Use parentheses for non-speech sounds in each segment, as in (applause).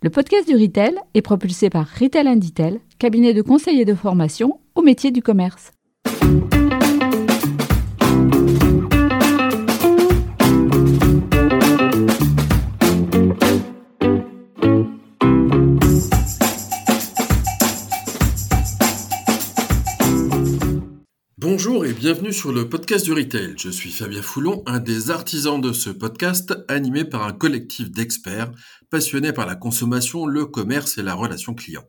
Le podcast du Retail est propulsé par Retail Inditel, cabinet de conseil et de formation au métier du commerce. Bienvenue sur le podcast du Retail. Je suis Fabien Foulon, un des artisans de ce podcast animé par un collectif d'experts passionnés par la consommation, le commerce et la relation client.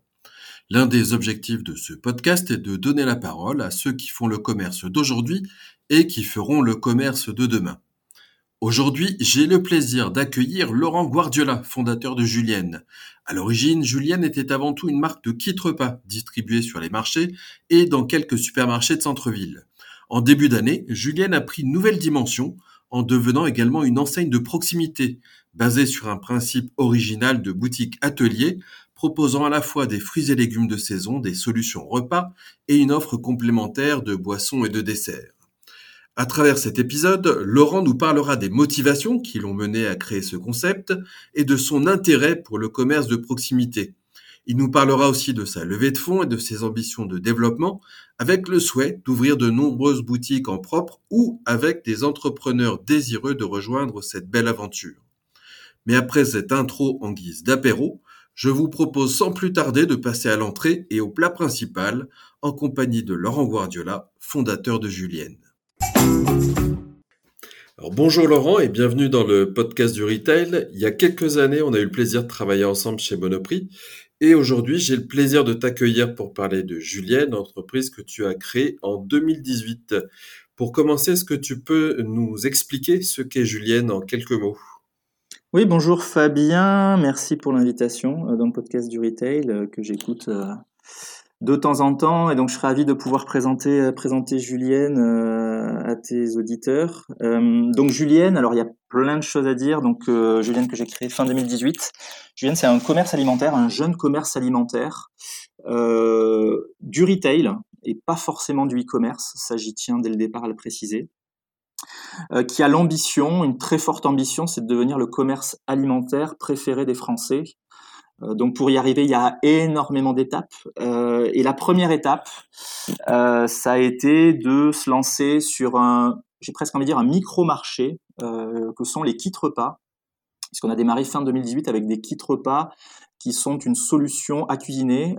L'un des objectifs de ce podcast est de donner la parole à ceux qui font le commerce d'aujourd'hui et qui feront le commerce de demain. Aujourd'hui, j'ai le plaisir d'accueillir Laurent Guardiola, fondateur de Julienne. À l'origine, Julienne était avant tout une marque de kit repas distribuée sur les marchés et dans quelques supermarchés de centre-ville. En début d'année, Julienne a pris une nouvelle dimension en devenant également une enseigne de proximité, basée sur un principe original de boutique atelier, proposant à la fois des fruits et légumes de saison, des solutions repas et une offre complémentaire de boissons et de desserts. À travers cet épisode, Laurent nous parlera des motivations qui l'ont mené à créer ce concept et de son intérêt pour le commerce de proximité. Il nous parlera aussi de sa levée de fonds et de ses ambitions de développement avec le souhait d'ouvrir de nombreuses boutiques en propre ou avec des entrepreneurs désireux de rejoindre cette belle aventure. Mais après cette intro en guise d'apéro, je vous propose sans plus tarder de passer à l'entrée et au plat principal en compagnie de Laurent Guardiola, fondateur de Julienne bonjour Laurent et bienvenue dans le podcast du retail. Il y a quelques années, on a eu le plaisir de travailler ensemble chez Monoprix et aujourd'hui, j'ai le plaisir de t'accueillir pour parler de Julienne, entreprise que tu as créée en 2018. Pour commencer, est-ce que tu peux nous expliquer ce qu'est Julienne en quelques mots? Oui, bonjour Fabien, merci pour l'invitation euh, dans le podcast du retail euh, que j'écoute euh, de temps en temps et donc je serais ravi de pouvoir présenter euh, Julienne euh, à tes auditeurs. Euh, donc Julienne, alors il y a plein de choses à dire. Donc Julienne que j'ai créé fin 2018. Julienne c'est un commerce alimentaire, un jeune commerce alimentaire du retail et pas forcément du e-commerce. Ça j'y tiens dès le départ à le préciser. qui a l'ambition, une très forte ambition, c'est de devenir le commerce alimentaire préféré des Français donc pour y arriver, il y a énormément d'étapes. Euh, et la première étape, euh, ça a été de se lancer sur un, j'ai presque envie de dire un micro-marché, que sont les kits repas. Puisqu'on a démarré fin 2018 avec des kits repas qui sont une solution à cuisiner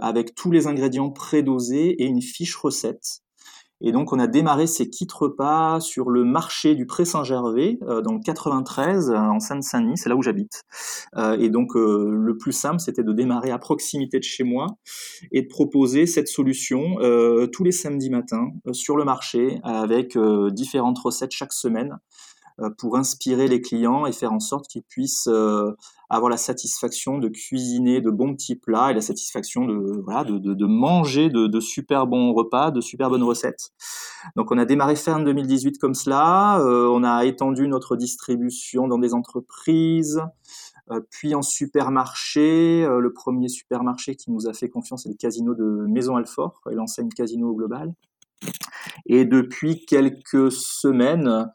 avec tous les ingrédients prédosés et une fiche recette. Et donc, on a démarré ces kits repas sur le marché du Pré-Saint-Gervais, euh, dans le 93, euh, en Seine-Saint-Denis, c'est là où j'habite. Euh, et donc, le plus simple, c'était de démarrer à proximité de chez moi et de proposer cette solution tous les samedis matins sur le marché avec différentes recettes chaque semaine pour inspirer les clients et faire en sorte qu'ils puissent avoir la satisfaction de cuisiner de bons petits plats et la satisfaction de, voilà, de, de, manger de, de, super bons repas, de super bonnes recettes. Donc on a démarré fin 2018 comme cela, euh, on a étendu notre distribution dans des entreprises, euh, puis en supermarché. Euh, le premier supermarché qui nous a fait confiance, c'est le casino de Maison Alfort et l'enseigne Casino Global. Et depuis quelques semaines,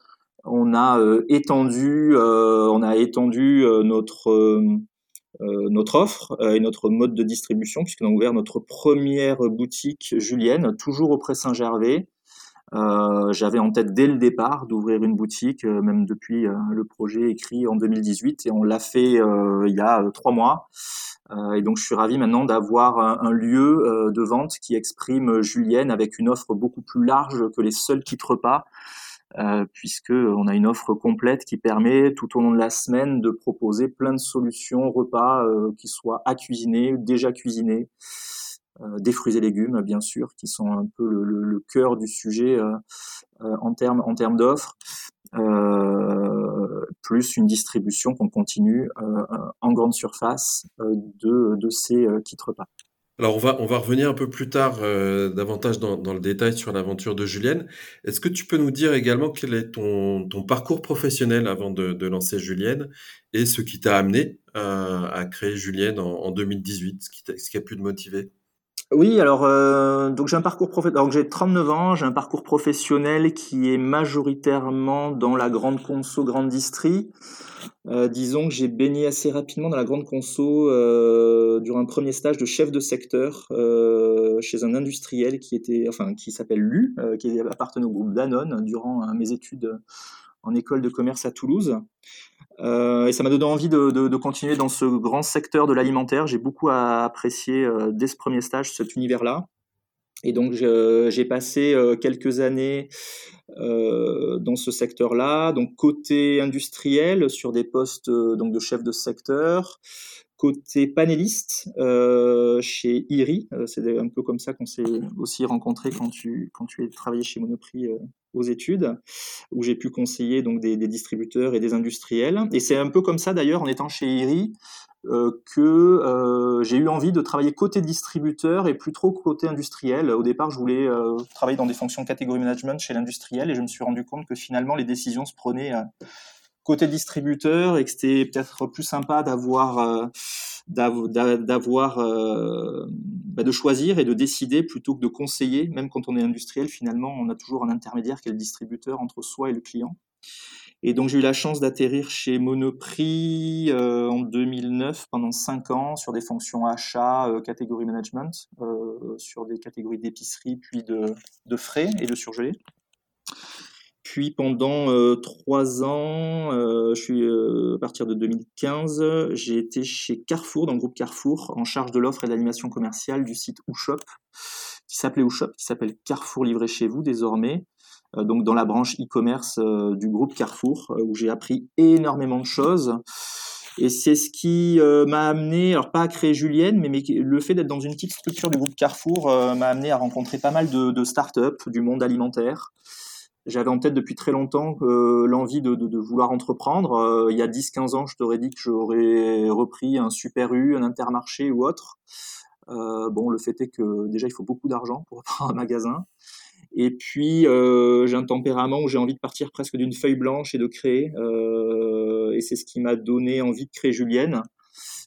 on a euh, étendu, euh, on a étendu euh, notre notre offre et notre mode de distribution, puisqu'on a ouvert notre première boutique Julienne, toujours auprès Saint-Gervais. J'avais en tête dès le départ d'ouvrir une boutique, même depuis le projet écrit en 2018, et on l'a fait il y a trois mois. et donc je suis ravi maintenant d'avoir un, lieu de vente qui exprime Julienne avec une offre beaucoup plus large que les seuls titres repas. Euh, puisque on a une offre complète qui permet tout au long de la semaine de proposer plein de solutions repas euh, qui soient à cuisiner, déjà cuisinés, euh, des fruits et légumes bien sûr, qui sont un peu le, cœur du sujet en termes en d'offres, plus une distribution qu'on continue en grande surface de, de ces kits repas. Alors on va, on va revenir un peu plus tard euh, davantage dans, dans, le détail sur l'aventure de Julienne. Est-ce que tu peux nous dire également quel est ton, ton parcours professionnel avant de, de, lancer Julienne et ce qui t'a amené à, à créer Julienne en, en 2018, ce qui, ce qui a pu te motiver? Oui, alors euh, donc j'ai un parcours. Donc j'ai 39 ans, j'ai un parcours professionnel qui est majoritairement dans la grande conso, grande distrie. Euh, disons que j'ai baigné assez rapidement dans la grande conso euh, durant un premier stage de chef de secteur euh, chez un industriel qui était, enfin qui s'appelle Lu, euh, qui appartenait au groupe Danone durant euh, mes études en école de commerce à Toulouse. Euh, et ça m'a donné envie de, continuer dans ce grand secteur de l'alimentaire. J'ai beaucoup apprécié euh, dès ce premier stage cet univers-là. Et donc j'ai passé euh, quelques années dans ce secteur-là, donc côté industriel sur des postes donc de chef de secteur, côté panéliste chez IRI. C'est un peu comme ça qu'on s'est aussi rencontré quand tu quand tu es travaillé chez Monoprix aux études, où j'ai pu conseiller donc des, distributeurs et des industriels. Et c'est un peu comme ça d'ailleurs, en étant chez IRI, euh, que euh, j'ai eu envie de travailler côté distributeur et plus trop côté industriel. Au départ, je voulais euh, travailler dans des fonctions catégorie management chez l'industriel et je me suis rendu compte que finalement les décisions se prenaient côté distributeur et que c'était peut-être plus sympa d'avoir d'avoir euh, bah de choisir et de décider plutôt que de conseiller. Même quand on est industriel, finalement, on a toujours un intermédiaire qui est le distributeur entre soi et le client. Et donc j'ai eu la chance d'atterrir chez Monoprix euh, en 2009 pendant cinq ans sur des fonctions achat, euh, catégorie management, euh, sur des catégories d'épicerie, puis de, de, frais et de surgelés. Puis pendant euh, trois ans, euh, je suis euh, à partir de 2015, j'ai été chez Carrefour, dans le groupe Carrefour, en charge de l'offre et de l'animation commerciale du site Oushop, qui s'appelait Oushop, qui s'appelle Carrefour livré chez vous désormais, donc dans la branche e-commerce du groupe Carrefour, où j'ai appris énormément de choses. Et c'est ce qui m'a amené, alors pas à créer Julienne, mais, le fait d'être dans une petite structure du groupe Carrefour m'a amené à rencontrer pas mal de, de start-up du monde alimentaire. J'avais en tête depuis très longtemps euh, l'envie de, vouloir entreprendre. il y a 10-15 ans, je t'aurais dit que j'aurais repris un Super U, un Intermarché ou autre. bon, le fait est que déjà, il faut beaucoup d'argent pour prendre un magasin. Et puis, euh, j'ai un tempérament où j'ai envie de partir presque d'une feuille blanche et de créer. Euh, et c'est ce qui m'a donné envie de créer Julienne.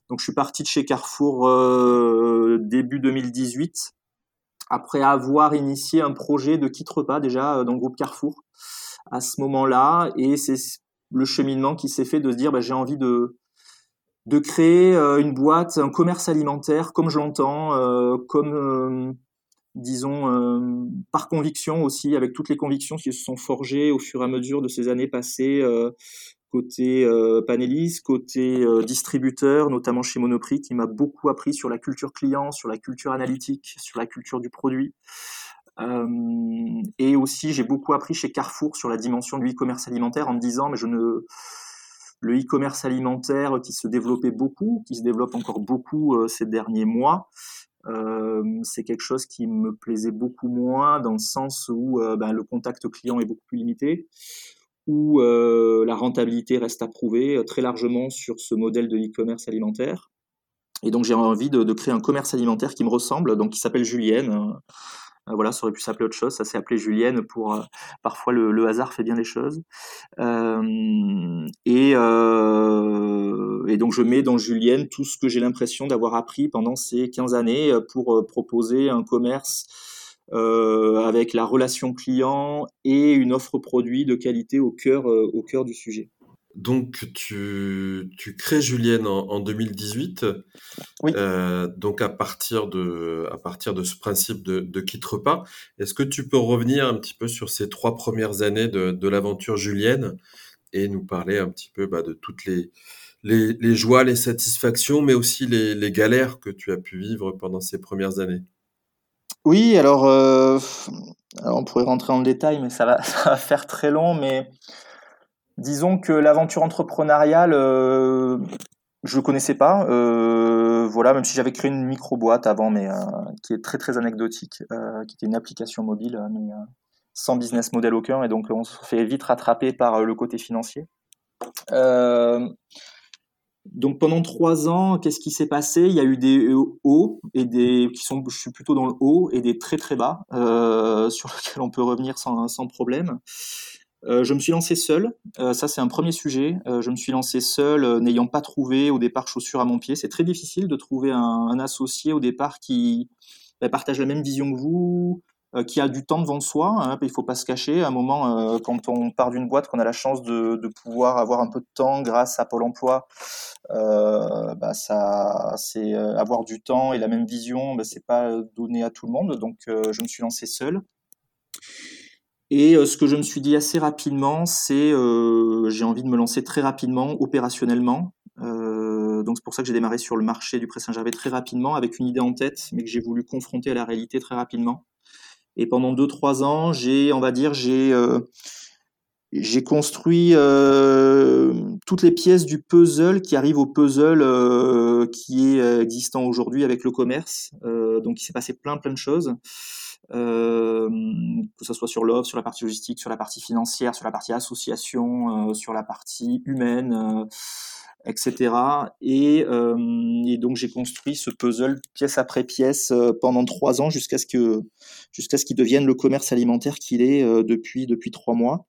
Donc, je suis parti de chez Carrefour euh, début 2018, après avoir initié un projet de quitte repas déjà euh, dans le groupe Carrefour à ce moment-là. Et c'est le cheminement qui s'est fait de se dire, bah, j'ai envie de de créer euh, une boîte, un commerce alimentaire comme je l'entends, euh, comme disons, par conviction aussi, avec toutes les convictions qui se sont forgées au fur et à mesure de ces années passées, côté euh, panéliste, côté euh, distributeur, notamment chez Monoprix, qui m'a beaucoup appris sur la culture client, sur la culture analytique, sur la culture du produit. Euh, et aussi, j'ai beaucoup appris chez Carrefour sur la dimension du e-commerce alimentaire en me disant, mais je ne le e-commerce alimentaire qui se développait beaucoup, qui se développe encore beaucoup ces derniers mois, c'est quelque chose qui me plaisait beaucoup moins dans le sens où ben, le contact client est beaucoup plus limité, où euh, la rentabilité reste à prouver euh, très largement sur ce modèle de e-commerce alimentaire. Et donc j'ai envie de, créer un commerce alimentaire qui me ressemble, donc qui s'appelle Julienne. Euh, voilà, ça aurait pu s'appeler autre chose, ça s'est appelé Julienne pour parfois le, hasard fait bien les choses. Et, donc je mets dans Julienne tout ce que j'ai l'impression d'avoir appris pendant ces 15 années pour proposer un commerce avec la relation client et une offre produit de qualité au cœur, au cœur du sujet. Donc, tu, tu crées Julienne en, en 2018. Oui. Euh, donc, à partir de, à partir de ce principe de, de quitte repas, est-ce que tu peux revenir un petit peu sur ces trois premières années de, de l'aventure Julienne et nous parler un petit peu bah, de toutes les, les, les, joies, les satisfactions, mais aussi les, les, galères que tu as pu vivre pendant ces premières années? Oui, alors, euh, alors on pourrait rentrer en détail, mais (laughs) ça va, faire très long, mais Disons que l'aventure entrepreneuriale, euh, je ne connaissais pas. Euh, voilà, même si j'avais créé une micro-boîte avant, mais qui est très très anecdotique, qui était une application mobile, mais sans business model aucun, et donc on se fait vite rattraper par le côté financier. Donc pendant trois ans, qu'est-ce qui s'est passé? Il y a eu des hauts et des qui sont, je suis plutôt dans le haut et des très très bas (laughs) sur lesquels on peut revenir sans, problème. Euh, je me suis lancé seul, euh, ça c'est un premier sujet. Euh, je me suis lancé seul, euh, n'ayant pas trouvé au départ chaussures à mon pied. C'est très difficile de trouver un, associé au départ qui ben, partage la même vision que vous, euh, qui a du temps devant soi. Hein, il faut pas se cacher. À un moment, euh, quand on part d'une boîte, qu'on a la chance de, pouvoir avoir un peu de temps grâce à Pôle Emploi, euh, bah ça, c'est euh, avoir du temps et la même vision. Bah, c'est pas donné à tout le monde. Donc, je me suis lancé seul. Et ce que je me suis dit assez rapidement, c'est j'ai envie de me lancer très rapidement, opérationnellement. donc c'est pour ça que j'ai démarré sur le marché du Pré Saint-Gervais très rapidement, avec une idée en tête, mais que j'ai voulu confronter à la réalité très rapidement. Et pendant 2-3 ans, j'ai, on va dire, j'ai euh, j'ai construit euh, toutes les pièces du puzzle qui arrivent au puzzle euh, qui est existant aujourd'hui avec le commerce. donc il s'est passé plein plein de choses, que ce soit sur l'offre, sur la partie logistique, sur la partie financière, sur la partie association, sur la partie humaine etc. Et, euh, et donc j'ai construit ce puzzle pièce après pièce euh, pendant trois ans jusqu'à ce que jusqu'à ce qu'il devienne le commerce alimentaire qu'il est euh, depuis depuis trois mois.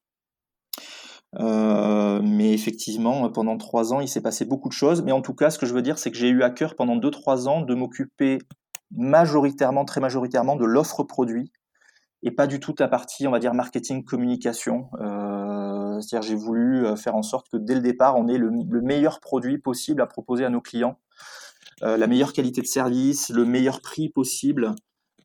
mais effectivement, pendant trois ans, il s'est passé beaucoup de choses. Mais en tout cas, ce que je veux dire, c'est que j'ai eu à cœur pendant deux trois ans de m'occuper majoritairement, très majoritairement, de l'offre produit et pas du tout la partie, on va dire, marketing communication. C'est-à-dire, j'ai voulu euh, faire en sorte que dès le départ, on ait le, meilleur produit possible à proposer à nos clients, euh, la meilleure qualité de service, le meilleur prix possible,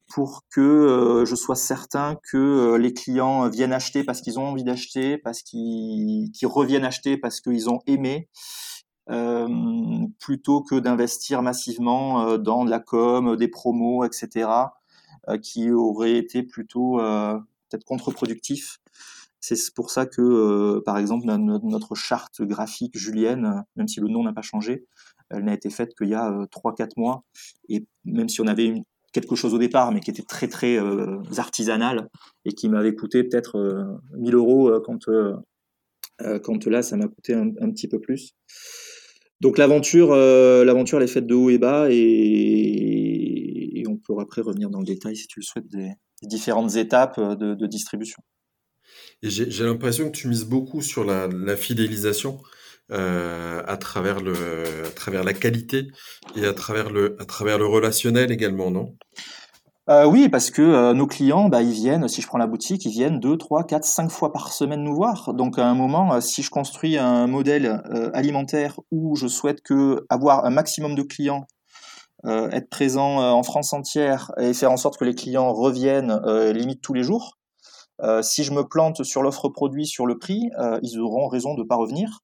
pour que euh, je sois certain que les clients viennent acheter parce qu'ils ont envie d'acheter, parce qu'ils reviennent acheter parce qu'ils ont aimé. Plutôt que d'investir massivement dans de la com, des promos, etc. Qui aurait été plutôt peut-être contre-productif. C'est pour ça que, euh, par exemple, notre charte graphique julienne, même si le nom n'a pas changé, elle n'a été faite qu'il y a 3-4 mois. Et même si on avait une, quelque chose au départ, mais qui était très très artisanal et qui m'avait coûté peut-être 1000 euros quand, quand là, ça m'a coûté un, petit peu plus. Donc l'aventure, l'aventure, elle est faite de haut et bas et, on pourra après revenir dans le détail, si tu le souhaites, des, différentes étapes euh, de, distribution. Et j'ai l'impression que tu mises beaucoup sur la, fidélisation euh, à, travers le, à travers la qualité et à travers le, à travers le relationnel également, non? Euh, oui, parce que nos clients, bah, ils viennent, si je prends la boutique, ils viennent 2, 3, 4, 5 fois par semaine nous voir. Donc à un moment, si je construis un modèle alimentaire où je souhaite que avoir un maximum de clients euh, être présent euh, en France entière et faire en sorte que les clients reviennent euh, limite tous les jours. Si je me plante sur l'offre produit, sur le prix, ils auront raison de ne pas revenir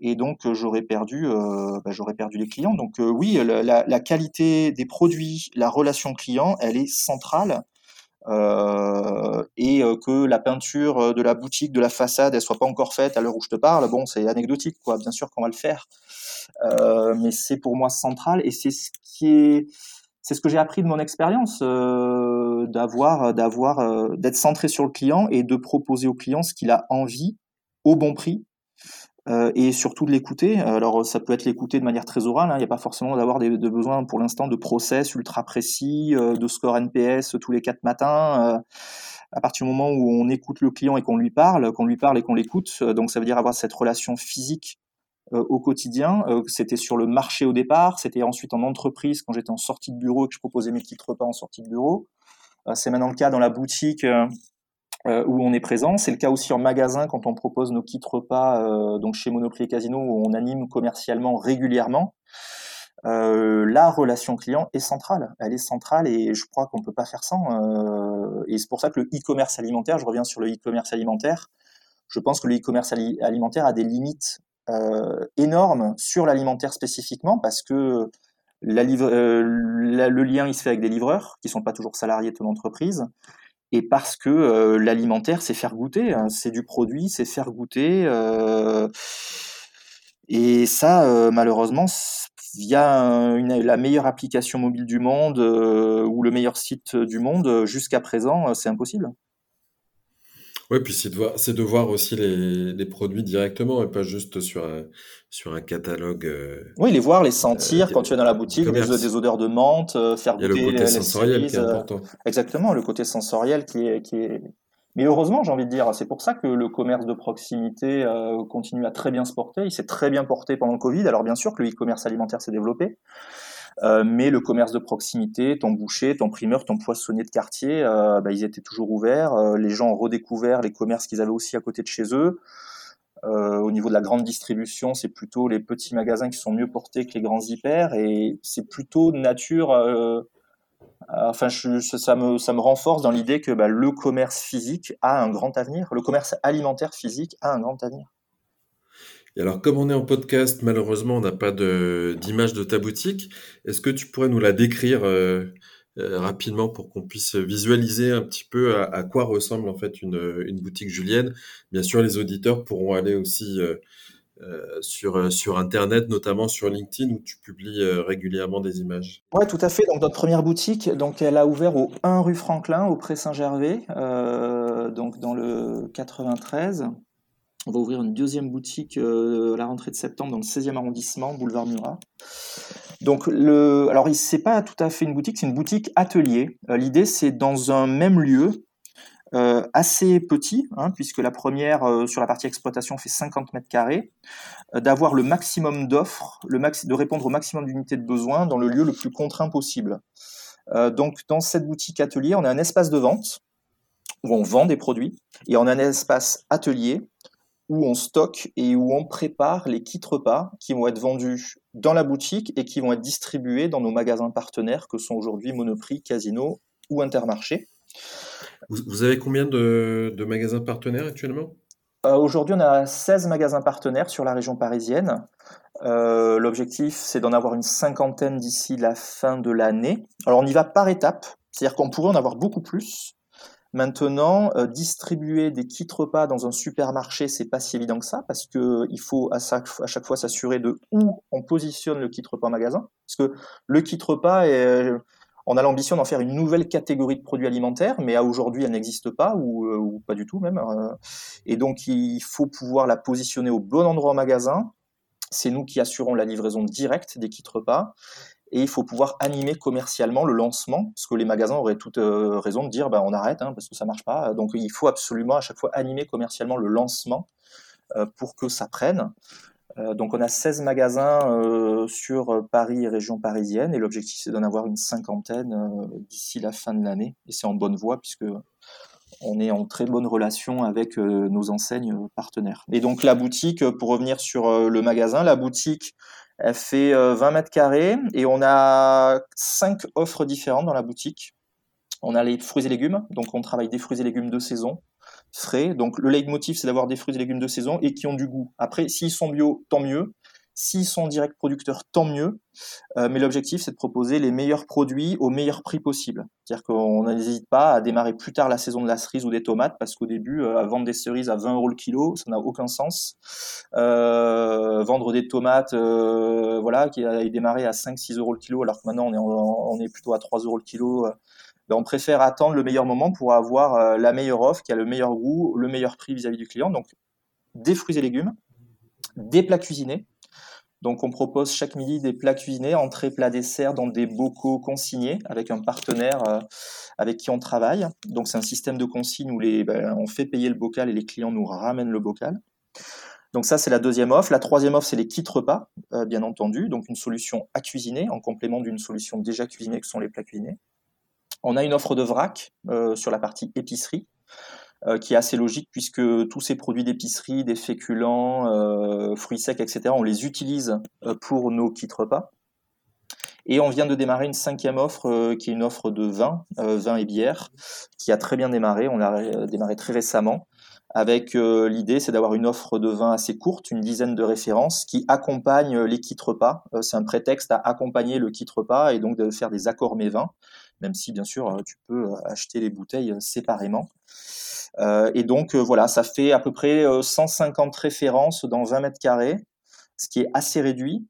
et donc j'aurais perdu, bah, j'aurais perdu les clients. Donc oui, la, la, qualité des produits, la relation client, elle est centrale. Euh, et que la peinture de la boutique, de la façade, elle soit pas encore faite à l'heure où je te parle, bon, c'est anecdotique, quoi. Bien sûr qu'on va le faire, euh, mais c'est pour moi central et c'est ce qui est c'est ce que j'ai appris de mon expérience, euh, d'avoir, d'avoir, euh, d'être centré sur le client et de proposer au client ce qu'il a envie au bon prix. Euh, et surtout de l'écouter. Alors ça peut être l'écouter de manière très orale, hein. il n'y a pas forcément d'avoir des, de besoin pour l'instant de process ultra précis, euh, de score NPS tous les quatre matins. Euh, à partir du moment où on écoute le client et qu'on lui parle, qu'on lui parle et qu'on l'écoute, donc ça veut dire avoir cette relation physique euh, au quotidien. Euh, c'était sur le marché au départ, c'était ensuite en entreprise quand j'étais en sortie de bureau et que je proposais mes petits repas en sortie de bureau. Euh, c'est maintenant le cas dans la boutique où on est présent. C'est le cas aussi en magasin quand on propose nos kits repas donc chez Monoprix et Casino où on anime commercialement régulièrement. la relation client est centrale. Elle est centrale et je crois qu'on ne peut pas faire sans. et c'est pour ça que le e-commerce alimentaire, je reviens sur le e-commerce alimentaire, je pense que le e-commerce alimentaire a des limites euh, énorme sur l'alimentaire spécifiquement parce que euh, le lien il se fait avec des livreurs qui sont pas toujours salariés de ton entreprise et parce que euh, l'alimentaire c'est faire goûter, hein, c'est du produit, c'est faire goûter et ça malheureusement via la meilleure application mobile du monde ou le meilleur site du monde jusqu'à présent c'est impossible. Oui, puis c'est de voir, c'est de voir aussi les, les produits directement et pas juste sur un, sur un catalogue. Euh, oui, les voir, les sentir euh, quand tu es dans la boutique, des, des, odeurs de menthe, euh, faire goûter. Il y a le côté sensoriel qui est important. exactement, le côté sensoriel qui est, qui est. Mais heureusement, j'ai envie de dire, c'est pour ça que le commerce de proximité continue à très bien se porter. Il s'est très bien porté pendant le Covid. Alors bien sûr que le e-commerce alimentaire s'est développé. Mais le commerce de proximité, ton boucher, ton primeur, ton poissonnier de quartier, bah, ils étaient toujours ouverts. les gens ont redécouvert les commerces qu'ils avaient aussi à côté de chez eux. au niveau de la grande distribution, c'est plutôt les petits magasins qui sont mieux portés que les grands hyper, et c'est plutôt nature euh, enfin, ça, me, ça me renforce dans l'idée que bah, le commerce physique a un grand avenir, le commerce alimentaire physique a un grand avenir. Et alors, comme on est en podcast, malheureusement, on n'a pas d'image de, ta boutique. Est-ce que tu pourrais nous la décrire euh, euh, rapidement pour qu'on puisse visualiser un petit peu à, quoi ressemble en fait une, une, boutique julienne? Bien sûr, les auditeurs pourront aller aussi euh, sur, euh, sur Internet, notamment sur LinkedIn, où tu publies euh, régulièrement des images. Oui, tout à fait. Donc, notre première boutique, donc, elle a ouvert au 1 rue Franklin, au Pré Saint-Gervais, donc dans le 93. On va ouvrir une deuxième boutique à la rentrée de septembre dans le 16e arrondissement, boulevard Murat. Donc, le, alors, c'est pas tout à fait une boutique, c'est une boutique atelier. L'idée, c'est dans un même lieu euh, assez petit, hein, puisque la première euh, sur la partie exploitation fait 50 mètres carrés, euh, d'avoir le maximum d'offres, de répondre au maximum d'unités de besoin dans le lieu le plus contraint possible. donc dans cette boutique atelier, on a un espace de vente où on vend des produits et on a un espace atelier où on stocke et où on prépare les kits repas qui vont être vendus dans la boutique et qui vont être distribués dans nos magasins partenaires que sont aujourd'hui Monoprix, Casino ou Intermarché. Vous, avez combien de, magasins partenaires actuellement? Euh, Aujourd'hui, on a 16 magasins partenaires sur la région parisienne. Euh, l'objectif, c'est d'en avoir une cinquantaine d'ici la fin de l'année. Alors, on y va par étapes, c'est-à-dire qu'on pourrait en avoir beaucoup plus. Maintenant, euh, distribuer des kits repas dans un supermarché, c'est pas si évident que ça, parce qu'il faut à chaque, fois s'assurer de où on positionne le kit repas en magasin. Parce que le kit repas est on a l'ambition d'en faire une nouvelle catégorie de produits alimentaires, mais à aujourd'hui, elle n'existe pas, ou, euh, pas du tout même. Euh. et donc, il faut pouvoir la positionner au bon endroit au magasin. C'est nous qui assurons la livraison directe des kits repas. Et il faut pouvoir animer commercialement le lancement, parce que les magasins auraient toute euh, raison de dire bah, on arrête, hein, parce que ça marche pas. Donc il faut absolument à chaque fois animer commercialement le lancement pour que ça prenne. Euh, donc on a 16 magasins euh, sur euh, Paris et région parisienne et l'objectif c'est d'en avoir une cinquantaine d'ici la fin de l'année et c'est en bonne voie puisque on est en très bonne relation avec nos enseignes partenaires. Et donc la boutique, pour revenir sur le magasin, la boutique elle fait 20 mètres carrés et on a cinq offres différentes dans la boutique. On a les fruits et légumes, donc on travaille des fruits et légumes de saison frais. Donc le leitmotiv, c'est d'avoir des fruits et légumes de saison et qui ont du goût. Après, s'ils sont bio, tant mieux. S'ils sont direct producteurs, tant mieux. Euh, mais l'objectif, c'est de proposer les meilleurs produits au meilleur prix possible. C'est-à-dire qu'on n'hésite pas à démarrer plus tard la saison de la cerise ou des tomates, parce qu'au début, euh, vendre des cerises à 20 euros le kilo, ça n'a aucun sens. Euh, vendre des tomates, voilà, qui a démarré à 5-6 euros le kilo, alors que maintenant on est, plutôt à 3 euros le kilo ben, on préfère attendre le meilleur moment pour avoir la meilleure offre qui a le meilleur goût, le meilleur prix vis-à-vis du client. Donc, des fruits et légumes, des plats cuisinés. Donc, on propose chaque midi des plats cuisinés, entrée, plat, dessert, dans des bocaux consignés avec un partenaire euh, avec qui on travaille. Donc, c'est un système de consigne où ben, on fait payer le bocal et les clients nous ramènent le bocal. Donc ça, c'est la deuxième offre. La troisième offre, c'est les kits repas, euh, bien entendu. Donc une solution à cuisiner en complément d'une solution déjà cuisinée que sont les plats cuisinés. On a une offre de vrac euh, sur la partie épicerie qui est assez logique puisque tous ces produits d'épicerie, des féculents, euh, fruits secs, etc., on les utilise pour nos kits repas. Et on vient de démarrer une cinquième offre qui est une offre de vin, vin et bière, qui a très bien démarré. On l'a démarré très récemment avec l'idée, c'est d'avoir une offre de vin assez courte, une dizaine de références, qui accompagnent les kits repas. c'est un prétexte à accompagner le kit repas et donc de faire des accords mes vins même si bien sûr tu peux euh, acheter les bouteilles euh, séparément. Euh, et donc voilà, ça fait à peu près 150 références dans 20 mètres carrés, ce qui est assez réduit.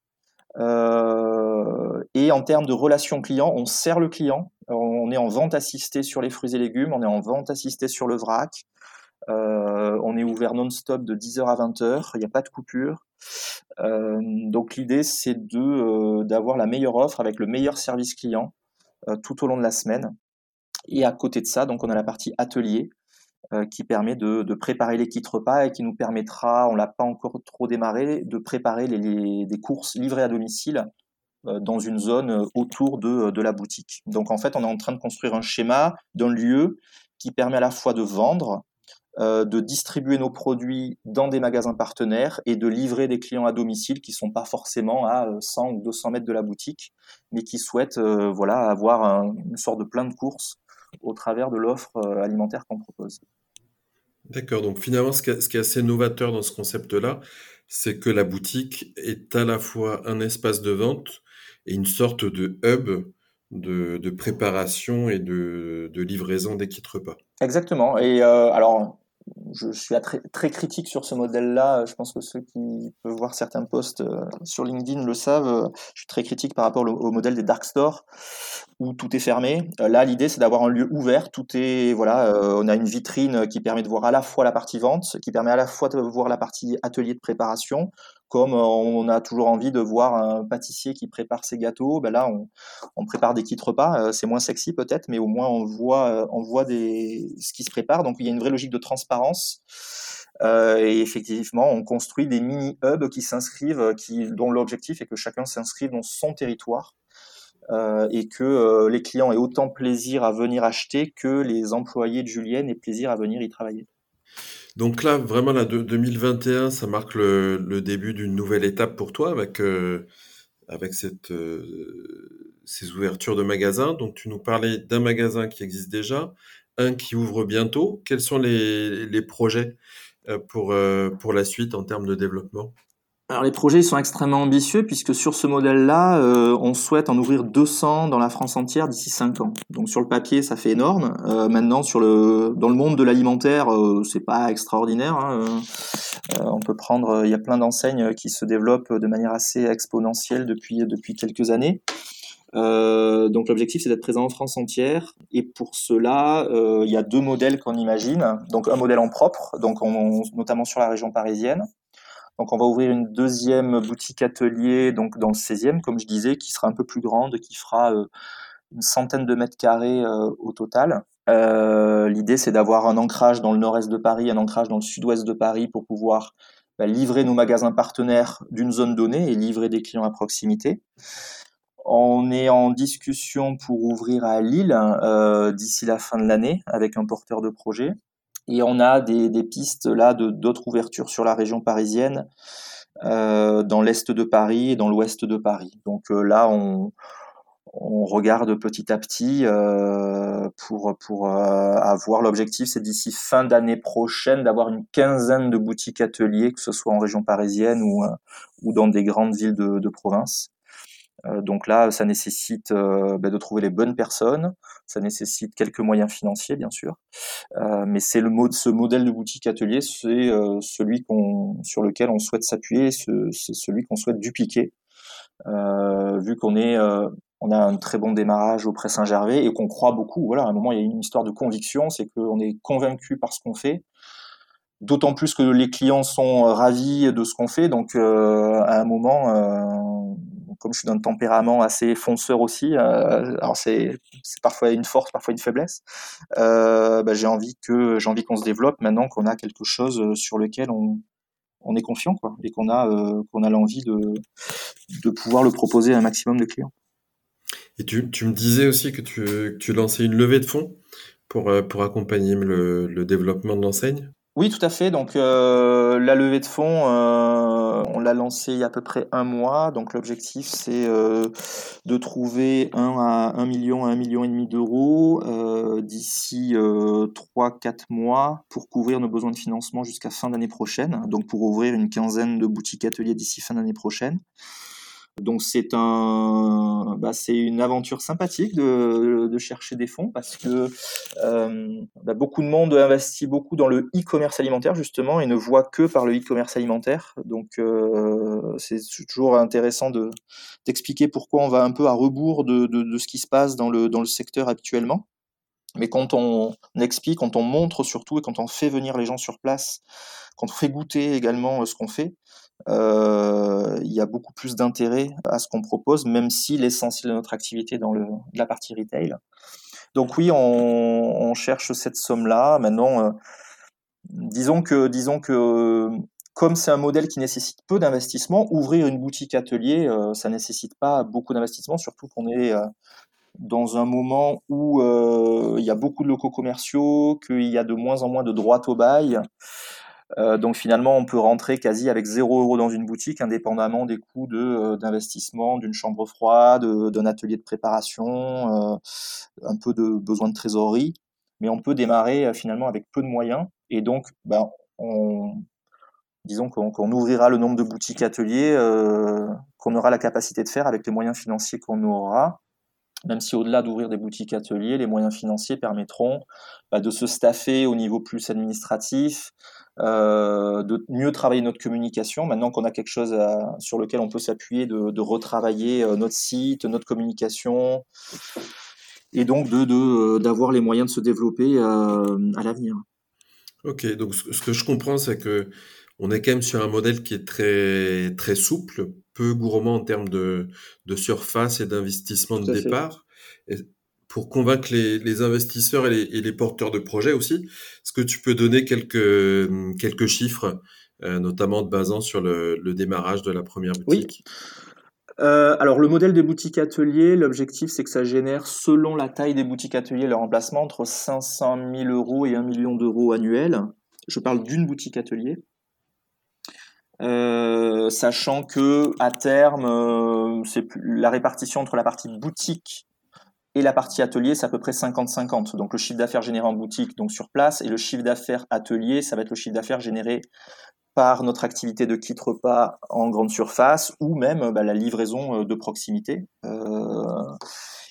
et en termes de relation client, on sert le client. On est en vente assistée sur les fruits et légumes, on est en vente assistée sur le vrac. on est ouvert non-stop de 10h à 20h, il n'y a pas de coupure. donc l'idée, c'est d'avoir la meilleure offre avec le meilleur service client euh, tout au long de la semaine. Et à côté de ça, donc on a la partie atelier euh, qui permet de, préparer les kits repas et qui nous permettra, on l'a pas encore trop démarré, de préparer les, des courses livrées à domicile dans une zone autour de, la boutique. Donc en fait, on est en train de construire un schéma d'un lieu qui permet à la fois de vendre, euh, de distribuer nos produits dans des magasins partenaires et de livrer des clients à domicile qui sont pas forcément à 100 ou 200 mètres de la boutique, mais qui souhaitent voilà avoir une sorte de plein de courses au travers de l'offre alimentaire qu'on propose. D'accord, donc finalement, ce qui, est, assez novateur dans ce concept-là, c'est que la boutique est à la fois un espace de vente et une sorte de hub de, préparation et de, livraison des kits repas. Exactement. Et euh, alors, je suis très, critique sur ce modèle-là. Je pense que ceux qui peuvent voir certains posts euh, sur LinkedIn le savent. Je suis très critique par rapport au, modèle des dark stores où tout est fermé. Euh, là, l'idée, c'est d'avoir un lieu ouvert. Tout est, voilà, euh, on a une vitrine qui permet de voir à la fois la partie vente, qui permet à la fois de voir la partie atelier de préparation comme euh, on a toujours envie de voir un pâtissier qui prépare ses gâteaux, ben là on, prépare des kits repas. Euh, c'est moins sexy peut-être, mais au moins on voit, euh, on voit des, ce qui se prépare. Donc il y a une vraie logique de transparence. et effectivement, on construit des mini hubs qui s'inscrivent, qui dont l'objectif est que chacun s'inscrive dans son territoire. et que les clients aient autant plaisir à venir acheter que les employés de Julienne aient plaisir à venir y travailler. Donc là, vraiment, là, 2021, ça marque le, début d'une nouvelle étape pour toi avec, euh, avec cette, euh, ces ouvertures de magasins. Donc tu nous parlais d'un magasin qui existe déjà, un qui ouvre bientôt. Quels sont les, les projets euh, pour, pour la suite en termes de développement? Alors les projets sont extrêmement ambitieux puisque sur ce modèle-là, euh, on souhaite en ouvrir 200 dans la France entière d'ici 5 ans. Donc sur le papier, ça fait énorme. Euh, maintenant, sur le, dans le monde de l'alimentaire, euh, c'est pas extraordinaire. Hein. on peut prendre, il y a plein d'enseignes qui se développent de manière assez exponentielle depuis depuis quelques années. donc l'objectif c'est d'être présent en France entière et pour cela il y a deux modèles qu'on imagine. Donc un modèle en propre, donc notamment sur la région parisienne donc on va ouvrir une deuxième boutique atelier donc dans le 16e, comme je disais, qui sera un peu plus grande, qui fera euh, une centaine de mètres carrés euh, au total. Euh, l'idée c'est d'avoir un ancrage dans le nord-est de Paris, un ancrage dans le sud-ouest de Paris pour pouvoir bah, livrer nos magasins partenaires d'une zone donnée et livrer des clients à proximité. On est en discussion pour ouvrir à Lille d'ici la fin de l'année avec un porteur de projet. Et on a des, des pistes là de d'autres ouvertures sur la région parisienne, euh, dans l'est de Paris et dans l'ouest de Paris. Donc euh, là, on, on regarde petit à petit euh, pour pour euh, avoir l'objectif, c'est d'ici fin d'année prochaine d'avoir une quinzaine de boutiques ateliers, que ce soit en région parisienne ou ou dans des grandes villes de, de province. Euh, donc là, ça nécessite euh, bah, de trouver les bonnes personnes, ça nécessite quelques moyens financiers, bien sûr. Euh, mais c'est le mode, ce modèle de boutique atelier, c'est celui qu'on, sur lequel on souhaite s'appuyer, c'est celui qu'on souhaite dupliquer, vu qu'on est on a un très bon démarrage auprès Saint-Gervais et qu'on croit beaucoup. Voilà, à un moment, il y a une histoire de conviction, c'est qu'on est convaincu par ce qu'on fait. D'autant plus que les clients sont ravis de ce qu'on fait. Donc, à un moment, comme je suis d'un tempérament assez fonceur aussi, euh, alors c'est parfois une force, parfois une faiblesse. Euh, bah, j'ai envie que j'ai envie qu'on se développe maintenant qu'on a quelque chose euh, sur lequel on, est confiant, quoi, et qu'on a qu'on a l'envie de de pouvoir le proposer à un maximum de clients. Et tu, tu me disais aussi que tu, tu lançais une levée de fonds pour, pour accompagner le, le développement de l'enseigne? Oui, tout à fait. Donc euh, la levée de fonds, euh, on l'a lancée il y a à peu près un mois. Donc l'objectif, c'est euh, de trouver 1 à 1 million à 1 million et demi d'euros d'ici 3-4 mois pour couvrir nos besoins de financement jusqu'à fin d'année prochaine. Donc pour ouvrir une quinzaine de boutiques ateliers d'ici fin d'année prochaine. Donc c'est un, bah, c'est une aventure sympathique de, de, chercher des fonds parce que euh, bah, beaucoup de monde investit beaucoup dans le e-commerce alimentaire justement et ne voit que par le e-commerce alimentaire. Donc euh, c'est toujours intéressant de d'expliquer pourquoi on va un peu à rebours de, de, de, ce qui se passe dans le dans le secteur actuellement. Mais quand on explique, quand on montre surtout et quand on fait venir les gens sur place, quand on fait goûter également euh, ce qu'on fait, il y a beaucoup plus d'intérêt à ce qu'on propose, même si l'essentiel de notre activité est dans la partie retail. Donc oui, on, cherche cette somme-là. Maintenant, euh, disons que, disons que comme c'est un modèle qui nécessite peu d'investissement, ouvrir une boutique atelier, euh, ça nécessite pas beaucoup d'investissement, surtout qu'on est euh, dans un moment où euh, il y a beaucoup de locaux commerciaux, qu'il y a de moins en moins de droits au bail. Donc finalement, on peut rentrer quasi avec 0 euros dans une boutique, indépendamment des coûts de, d'investissement, d'une chambre froide, d'un atelier de préparation, un peu de besoin de trésorerie. Mais on peut démarrer finalement avec peu de moyens. Et donc, ben, on, disons qu'on ouvrira le nombre de boutiques ateliers euh, qu'on aura la capacité de faire avec les moyens financiers qu'on aura. Même si au-delà d'ouvrir des boutiques ateliers, les moyens financiers permettront bah, de se staffer au niveau plus administratif, euh, de mieux travailler notre communication. Maintenant qu'on a quelque chose sur lequel on peut s'appuyer, de, retravailler euh, notre site, notre communication, et donc de d'avoir les moyens de se développer à l'avenir. Ok, donc ce que je comprends, c'est que on est quand même sur un modèle qui est très, très souple, peu gourmand en termes de, de surface et d'investissement de départ. Et pour convaincre les, les investisseurs et les, et les, porteurs de projets aussi, est-ce que tu peux donner quelques, quelques chiffres, euh, notamment de basant sur le, le, démarrage de la première boutique? Oui. Euh, alors le modèle des boutiques ateliers, l'objectif c'est que ça génère selon la taille des boutiques ateliers leur remplacement entre 500 000 euros et 1 million d'euros annuels. Je parle d'une boutique atelier. Euh, sachant que à terme, euh, la répartition entre la partie boutique et la partie atelier, c'est à peu près 50-50. Donc le chiffre d'affaires généré en boutique, donc sur place, et le chiffre d'affaires atelier, ça va être le chiffre d'affaires généré par notre activité de kit repas en grande surface ou même bah, la livraison euh, de proximité.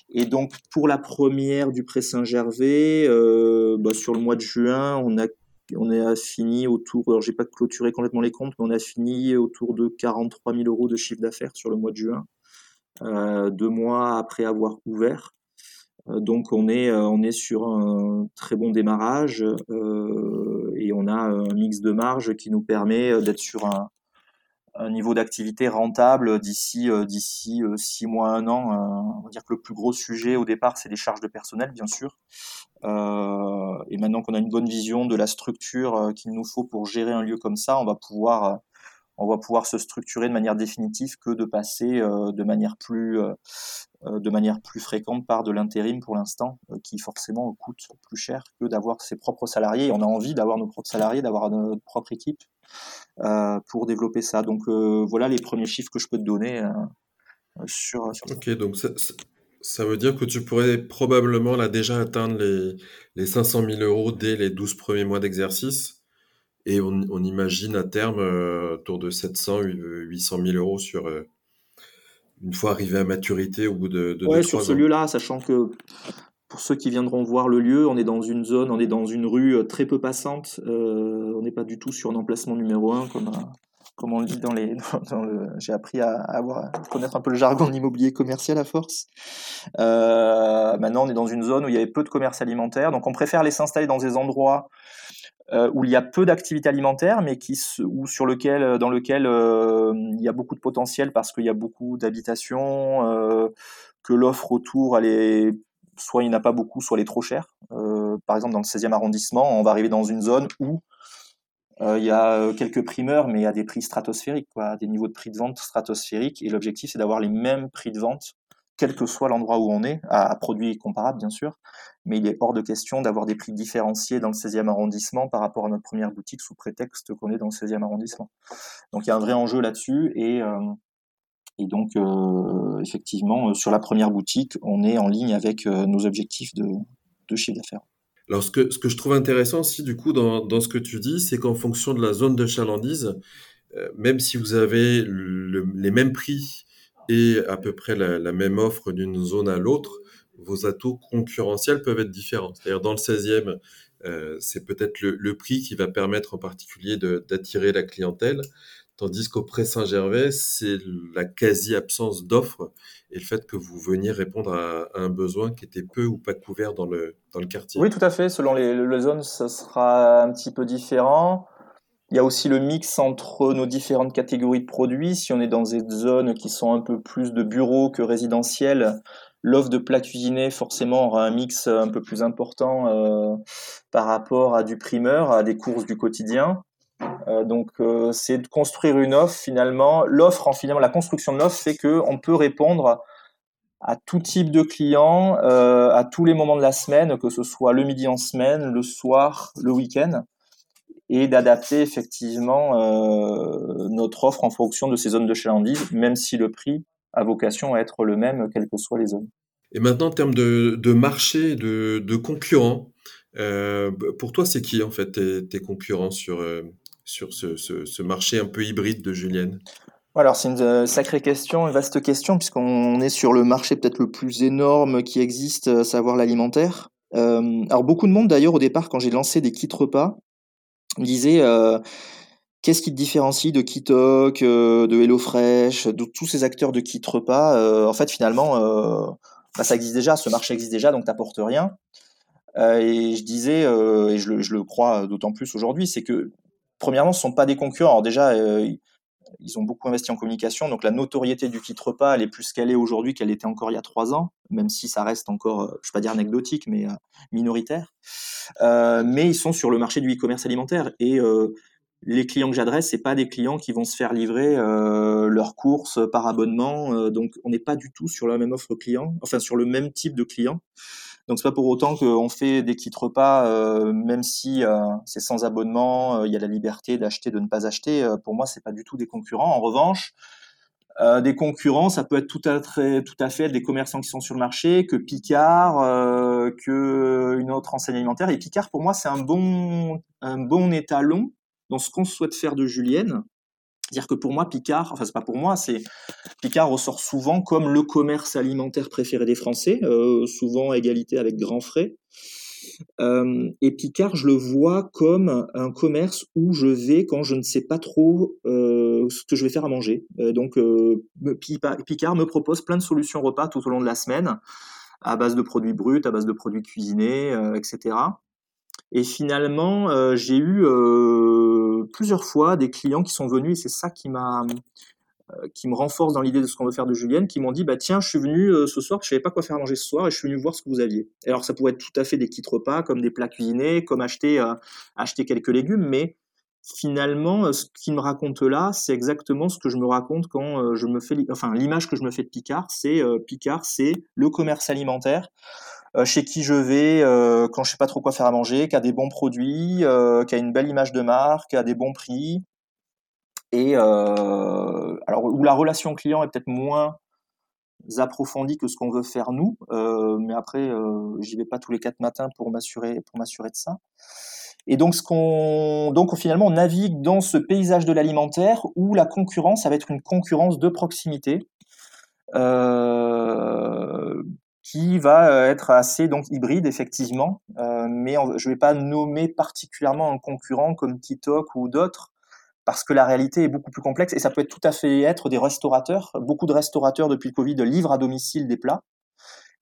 et donc pour la première du Pré Saint-Gervais, bah, sur le mois de juin, on a on a fini autour, alors j'ai pas clôturé complètement les comptes, mais on a fini autour de 43 000 euros de chiffre d'affaires sur le mois de juin, euh, deux mois après avoir ouvert. Euh, donc on est, euh, on est sur un très bon démarrage et on a un mix de marge qui nous permet d'être sur un, un niveau d'activité rentable d'ici d'ici six mois un an. on va dire que le plus gros sujet au départ c'est les charges de personnel bien sûr. Euh, et maintenant qu'on a une bonne vision de la structure euh, qu'il nous faut pour gérer un lieu comme ça, on va pouvoir euh, on va pouvoir se structurer de manière définitive que de passer de manière plus de manière plus fréquente par de l'intérim pour l'instant, qui forcément coûte plus cher que d'avoir ses propres salariés. on a envie d'avoir nos propres salariés, d'avoir notre propre équipe pour développer ça. Donc voilà les premiers chiffres que je peux te donner sur, sur, Ok, donc ça, veut dire que tu pourrais probablement déjà atteindre les, les 500 000 euros dès les 12 premiers mois d'exercice. Et on, on, imagine à terme euh, autour de 700, 800 000 euros sur euh, une fois arrivé à maturité au bout de, de ouais, sur ce lieu-là, sachant que pour ceux qui viendront voir le lieu, on est dans une zone, on est dans une rue euh, très peu passante. Euh, on n'est pas du tout sur un emplacement numéro un comme comme on le dit dans les, (laughs) dans le, j'ai appris à, avoir, à connaître un peu le jargon de l'immobilier commercial à force. Euh, maintenant, on est dans une zone où il y avait peu de commerce alimentaire, donc on préfère les s'installer dans des endroits euh, où il y a peu d'activités alimentaires, mais qui, ou sur lequel, dans lequel euh, il y a beaucoup de potentiel parce qu'il y a beaucoup d'habitations, euh, que l'offre autour, elle est, soit il n'y en a pas beaucoup, soit elle est trop chère. Euh, par exemple, dans le 16e arrondissement, on va arriver dans une zone où euh, il y a euh, quelques primeurs, mais il y a des prix stratosphériques, quoi, des niveaux de prix de vente stratosphériques. Et l'objectif, c'est d'avoir les mêmes prix de vente, quel que soit l'endroit où on est, à, produits comparables, bien sûr. Mais il est hors de question d'avoir des prix différenciés dans le 16e arrondissement par rapport à notre première boutique sous prétexte qu'on est dans le 16e arrondissement. Donc il y a un vrai enjeu là-dessus. Et, euh, et donc, effectivement, sur la première boutique, on est en ligne avec nos objectifs de, de chiffre d'affaires. Alors, ce que, ce que je trouve intéressant aussi, du coup, dans, dans ce que tu dis, c'est qu'en fonction de la zone de chalandise, euh, même si vous avez les mêmes prix et à peu près la, même offre d'une zone à l'autre, vos atouts concurrentiels peuvent être différents. C'est-à-dire, dans le 16e, euh, c'est peut-être le, le, prix qui va permettre en particulier d'attirer la clientèle. Tandis qu'au Pré Saint-Gervais, c'est la quasi-absence d'offres et le fait que vous veniez répondre à, un besoin qui était peu ou pas couvert dans le, dans le quartier. Oui, tout à fait. Selon les, les zones, ça sera un petit peu différent. Il y a aussi le mix entre nos différentes catégories de produits. Si on est dans des zones qui sont un peu plus de bureaux que résidentiels, l'offre de plats cuisinés forcément aura un mix un peu plus important euh, par rapport à du primeur, à des courses du quotidien. donc c'est de construire une offre finalement. L'offre, en finalement, la construction de l'offre fait que on peut répondre à tout type de clients, à tous les moments de la semaine, que ce soit le midi en semaine, le soir, le week-end et d'adapter effectivement euh, notre offre en fonction de ces zones de chalandise, même si le prix a vocation à être le même, quelles que soient les zones. Et maintenant, en termes de, de marché, de, de concurrents, euh, pour toi, c'est qui en fait tes, tes concurrents sur, euh, sur ce, ce, ce, marché un peu hybride de Julienne alors c'est une sacrée question, une vaste question, puisqu'on est sur le marché peut-être le plus énorme qui existe, à savoir l'alimentaire. Euh, alors beaucoup de monde d'ailleurs au départ, quand j'ai lancé des kits repas, disait euh, qu'est-ce qui te différencie de Kitok, euh, de HelloFresh, de tous ces acteurs de kit repas euh, En fait, finalement, euh, bah, ça existe déjà, ce marché existe déjà, donc t'apportes rien. Et je disais, et je le, je le crois d'autant plus aujourd'hui, c'est que premièrement, ce sont pas des concurrents. Alors déjà, ils ont beaucoup investi en communication, donc la notoriété du kit repas, elle est plus qu'elle est aujourd'hui qu'elle était encore il y a trois ans, même si ça reste encore, euh, je ne vais pas dire anecdotique, mais euh, minoritaire. Euh, mais ils sont sur le marché du e-commerce alimentaire et les clients que j'adresse, c'est pas des clients qui vont se faire livrer leurs courses par abonnement, donc on n'est pas du tout sur la même offre client, enfin sur le même type de client. Donc c'est pas pour autant qu'on fait des kits repas, euh, même si euh, c'est sans abonnement, euh, il y a la liberté d'acheter, de ne pas acheter. Pour moi, c'est pas du tout des concurrents. En revanche, des concurrents, ça peut être tout à, fait, tout à fait des commerçants qui sont sur le marché, que Picard, que une autre enseigne alimentaire. Et Picard, pour moi, c'est un bon, un bon étalon dans ce qu'on souhaite faire de Julienne. C'est-à-dire que pour moi, Picard, enfin c'est pas pour moi, c'est Picard ressort souvent comme le commerce alimentaire préféré des Français, euh, souvent à égalité avec Grand Frais. Euh, et Picard, je le vois comme un commerce où je vais quand je ne sais pas trop euh, ce que je vais faire à manger. Donc Picard me propose plein de solutions repas tout au long de la semaine, à base de produits bruts, à base de produits cuisinés, etc. Et finalement, euh, j'ai eu euh, plusieurs fois des clients qui sont venus, et c'est ça qui m'a euh, qui me renforce dans l'idée de ce qu'on veut faire de Julienne, qui m'ont dit bah tiens, je suis venu ce soir, je savais pas quoi faire manger ce soir, et je suis venu voir ce que vous aviez. Alors ça pourrait être tout à fait des kits repas, comme des plats cuisinés, comme acheter acheter quelques légumes, mais finalement, ce qu'il me raconte là, c'est exactement ce que je me raconte quand je me fais, enfin l'image que je me fais de Picard, c'est Picard, c'est le commerce alimentaire chez qui je vais euh, quand je sais pas trop quoi faire à manger, qui a des bons produits, euh, qui a une belle image de marque, qui a des bons prix, et alors où la relation client est peut-être moins approfondie que ce qu'on veut faire nous, mais après j'y vais pas tous les quatre matins pour m'assurer pour m'assurer de ça. Et donc, ce qu'on, donc finalement, on navigue dans ce paysage de l'alimentaire où la concurrence, ça va être une concurrence de proximité, euh, qui va euh, être assez donc hybride effectivement, euh, mais je ne vais pas nommer particulièrement un concurrent comme Kitok ou d'autres parce que la réalité est beaucoup plus complexe et ça peut être tout à fait être des restaurateurs. Beaucoup de restaurateurs depuis le Covid livrent à domicile des plats.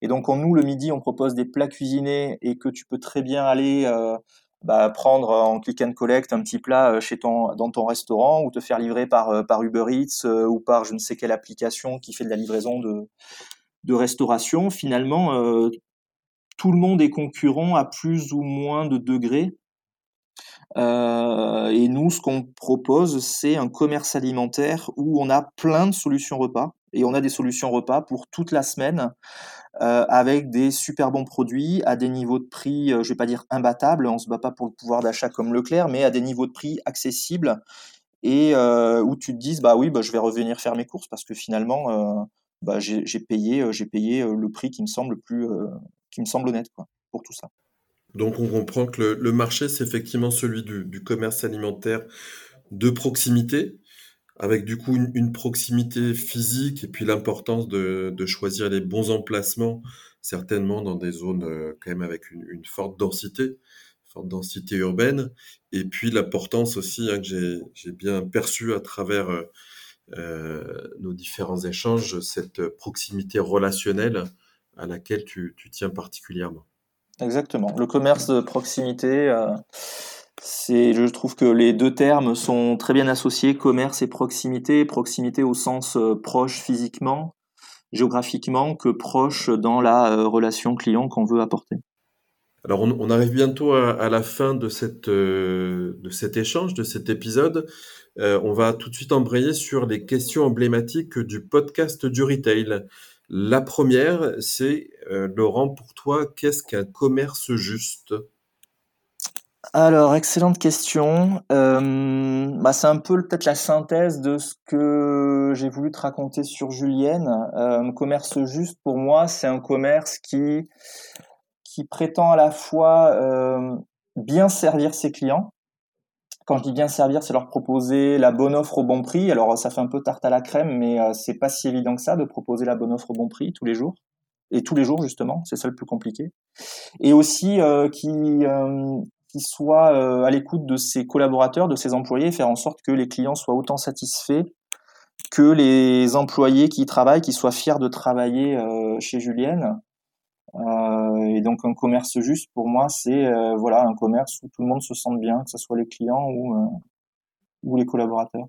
Et donc, en nous, le midi, on propose des plats cuisinés et que tu peux très bien aller euh, bah, prendre en click and collect un petit plat chez ton, dans ton restaurant ou te faire livrer par, par Uber Eats ou par je ne sais quelle application qui fait de la livraison de, de restauration, finalement, euh, tout le monde est concurrent à plus ou moins de degrés. Euh, et nous, ce qu'on propose, c'est un commerce alimentaire où on a plein de solutions repas. Et on a des solutions repas pour toute la semaine, euh, avec des super bons produits, à des niveaux de prix, je vais pas dire imbattables, on se bat pas pour le pouvoir d'achat comme Leclerc, mais à des niveaux de prix accessibles et où tu te dises, bah oui, bah, je vais revenir faire mes courses parce que finalement, bah, j'ai payé, j'ai payé le prix qui me semble plus, qui me semble honnête quoi, pour tout ça. Donc on comprend que le, marché, c'est effectivement celui du, commerce alimentaire de proximité, avec du coup une, proximité physique et puis l'importance de, choisir les bons emplacements, certainement dans des zones euh, quand même avec une, forte densité, forte densité urbaine, et puis l'importance aussi hein, que j'ai bien perçu à travers euh, euh, nos différents échanges, cette proximité relationnelle à laquelle tu, tu tiens particulièrement. Exactement. Le commerce de proximité, euh, c'est, je trouve que les deux termes sont très bien associés, commerce et proximité. Proximité au sens euh, proche physiquement, géographiquement, que proche dans la euh, relation client qu'on veut apporter. Alors, on, arrive bientôt à, la fin de, cette, euh, de cet échange, de cet épisode. Euh, on va tout de suite embrayer sur les questions emblématiques du podcast du retail. La première, c'est, euh, Laurent, pour toi, qu'est-ce qu'un commerce juste? Alors, excellente question. bah, c'est un peu peut-être la synthèse de ce que j'ai voulu te raconter sur Julienne. commerce juste, pour moi, c'est un commerce qui prétend à la fois euh, bien servir ses clients. Quand je dis bien servir, c'est leur proposer la bonne offre au bon prix. Alors ça fait un peu tarte à la crème, mais euh, c'est pas si évident que ça de proposer la bonne offre au bon prix tous les jours. Et tous les jours justement, c'est ça le plus compliqué. Et aussi euh, qui qui soit à l'écoute de ses collaborateurs, de ses employés, faire en sorte que les clients soient autant satisfaits que les employés qui travaillent, qui soient fiers de travailler chez Julienne. Euh, et donc un commerce juste pour moi c'est euh, voilà un commerce où tout le monde se sente bien, que ce soit les clients ou, euh, ou les collaborateurs.